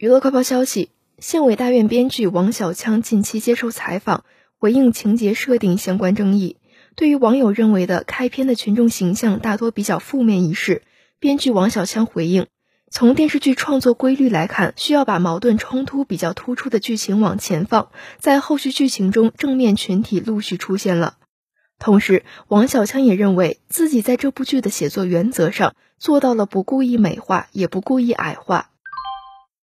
娱乐快报消息县委大院编剧王小枪近期接受采访回应情节设定相关争议。对于网友认为的开篇的群众形象大多比较负面一事编剧王小枪回应从电视剧创作规律来看需要把矛盾冲突比较突出的剧情往前放在后续剧情中正面群体陆续出现了。同时王小枪也认为自己在这部剧的写作原则上做到了不故意美化也不故意矮化